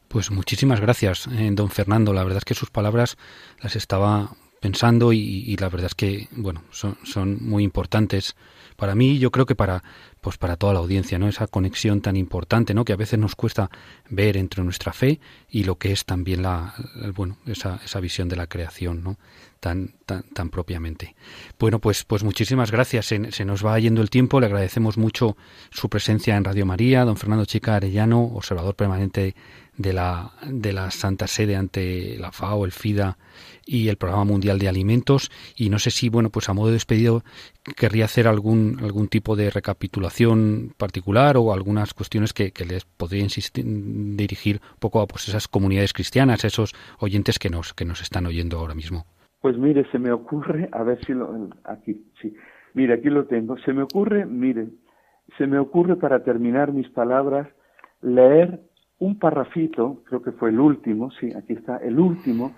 Pues muchísimas gracias, eh, don Fernando. La verdad es que sus palabras las estaba pensando y, la verdad es que, bueno, son, muy importantes para mí yo creo que para pues para toda la audiencia, ¿no? Esa conexión tan importante, ¿no? Que a veces nos cuesta ver entre nuestra fe y lo que es también la, bueno, esa, esa visión de la creación, ¿no? Tan, tan, tan propiamente. Bueno, pues, pues muchísimas gracias. Se, se, nos va yendo el tiempo. Le agradecemos mucho su presencia en Radio María, don Fernando Chica Arellano, observador permanente de la, de la Santa Sede ante la FAO, el FIDA y el Programa Mundial de Alimentos. Y no sé si, bueno, pues a modo de despedido querría hacer algún, algún tipo de recapitulación particular o algunas cuestiones que, les podría dirigir un poco a pues, esas comunidades cristianas, esos oyentes que nos, que nos están oyendo ahora mismo. Pues mire, se me ocurre, a ver si lo, aquí, sí, mire, aquí lo tengo, se me ocurre, mire, se me ocurre para terminar mis palabras leer un parrafito, creo que fue el último, sí, aquí está, el último,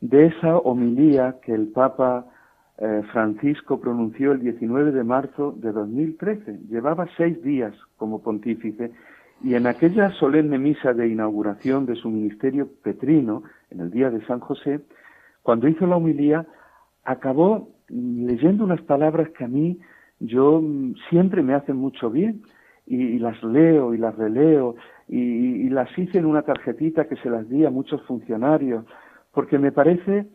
de esa homilía que el Papa eh, Francisco pronunció el 19 de marzo de 2013. Llevaba seis días como pontífice y en aquella solemne misa de inauguración de su ministerio petrino, en el día de San José, cuando hizo la homilía, acabó leyendo unas palabras que a mí yo mm, siempre me hacen mucho bien y, las leo y las releo y, las hice en una tarjetita que se las di a muchos funcionarios, porque me parece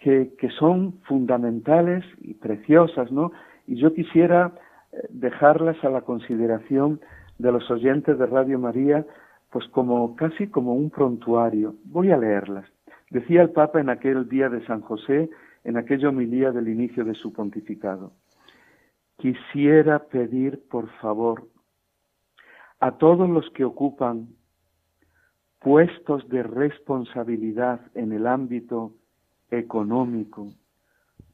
que, que son fundamentales y preciosas, ¿no? Y yo quisiera eh, dejarlas a la consideración de los oyentes de Radio María, pues como casi como un prontuario. Voy a leerlas. Decía el Papa en aquel día de San José, en aquella homilía del inicio de su pontificado. Quisiera pedir, por favor, a todos los que ocupan puestos de responsabilidad en el ámbito económico,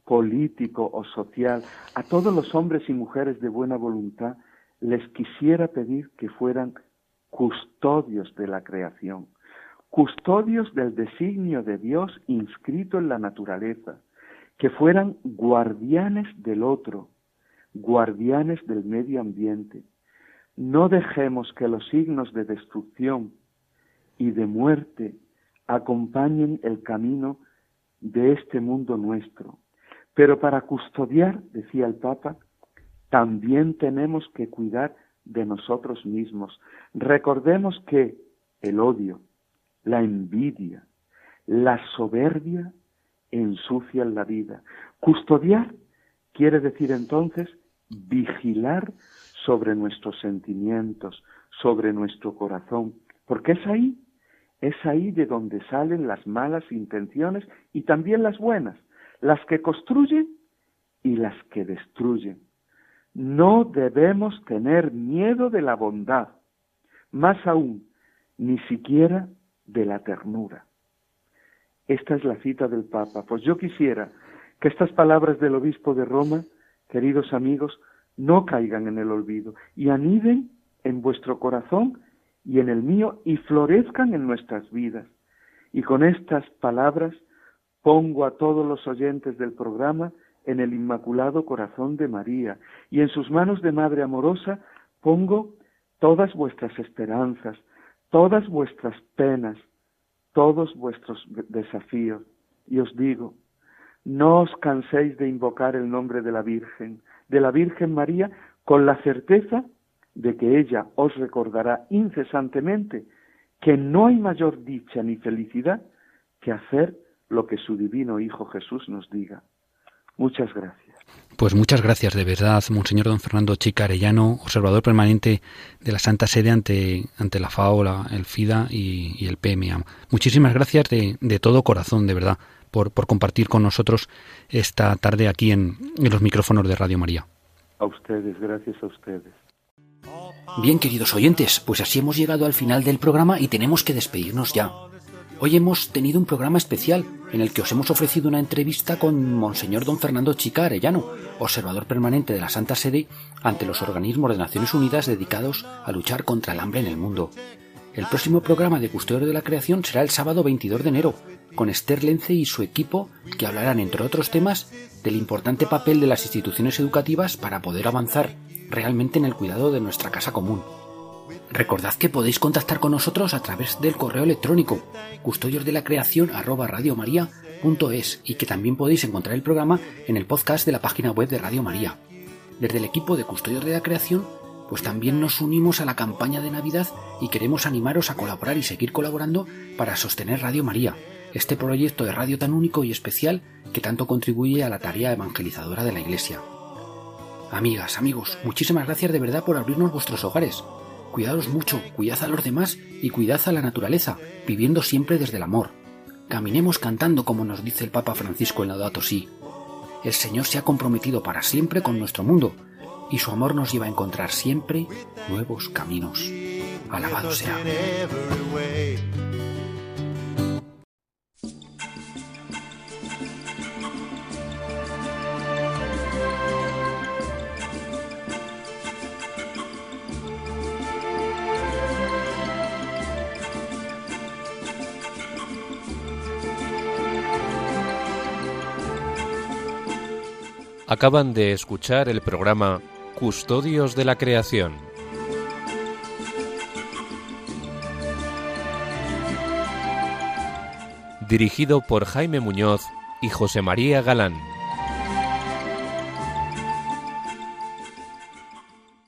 político o social, a todos los hombres y mujeres de buena voluntad, les quisiera pedir que fueran custodios de la creación, custodios del designio de Dios inscrito en la naturaleza, que fueran guardianes del otro, guardianes del medio ambiente, no dejemos que los signos de destrucción y de muerte acompañen el camino de este mundo nuestro. Pero para custodiar, decía el Papa, también tenemos que cuidar de nosotros mismos. Recordemos que el odio, la envidia, la soberbia ensucian la vida. Custodiar quiere decir entonces vigilar sobre nuestros sentimientos, sobre nuestro corazón, porque es ahí, es ahí de donde salen las malas intenciones y también las buenas, las que construyen y las que destruyen. No debemos tener miedo de la bondad, más aún, ni siquiera de la ternura. Esta es la cita del Papa. Pues yo quisiera que estas palabras del obispo de Roma, queridos amigos, no caigan en el olvido y aniden en vuestro corazón y en el mío y florezcan en nuestras vidas. Y con estas palabras pongo a todos los oyentes del programa en el Inmaculado Corazón de María y en sus manos de Madre amorosa pongo todas vuestras esperanzas, todas vuestras penas, todos vuestros desafíos. Y os digo, no os canséis de invocar el nombre de la Virgen, de la Virgen María con la certeza de que ella os recordará incesantemente que no hay mayor dicha ni felicidad que hacer lo que su divino Hijo Jesús nos diga. Muchas gracias. Pues muchas gracias de verdad, Monseñor Don Fernando Chica Arellano, observador permanente de la Santa Sede ante, ante la FAO, el FIDA y, el PMA. Muchísimas gracias de, de, todo corazón, de verdad, por, por, compartir con nosotros esta tarde aquí en, en los micrófonos de Radio María. A ustedes, gracias a ustedes. Bien, queridos oyentes, pues así hemos llegado al final del programa y tenemos que despedirnos ya. Hoy hemos tenido un programa especial en el que os hemos ofrecido una entrevista con Monseñor Don Fernando Chica Arellano, observador permanente de la Santa Sede ante los organismos de Naciones Unidas dedicados a luchar contra el hambre en el mundo. El próximo programa de Custodio de la Creación será el sábado 22 de enero, con Esther Lence y su equipo, que hablarán, entre otros temas, del importante papel de las instituciones educativas para poder avanzar realmente en el cuidado de nuestra casa común. Recordad que podéis contactar con nosotros a través del correo electrónico custodios de la creación y que también podéis encontrar el programa en el podcast de la página web de Radio María. Desde el equipo de Custodios de la Creación, pues también nos unimos a la campaña de Navidad y queremos animaros a colaborar y seguir colaborando para sostener Radio María, este proyecto de radio tan único y especial que tanto contribuye a la tarea evangelizadora de la Iglesia. Amigas, amigos, muchísimas gracias de verdad por abrirnos vuestros hogares Cuidados mucho, cuidad a los demás y cuidad a la naturaleza, viviendo siempre desde el amor. Caminemos cantando como nos dice el Papa Francisco en Laudato Si. El Señor se ha comprometido para siempre con nuestro mundo y su amor nos lleva a encontrar siempre nuevos caminos. Alabado sea. Acaban de escuchar el programa Custodios de la Creación. Dirigido por Jaime Muñoz y José María Galán.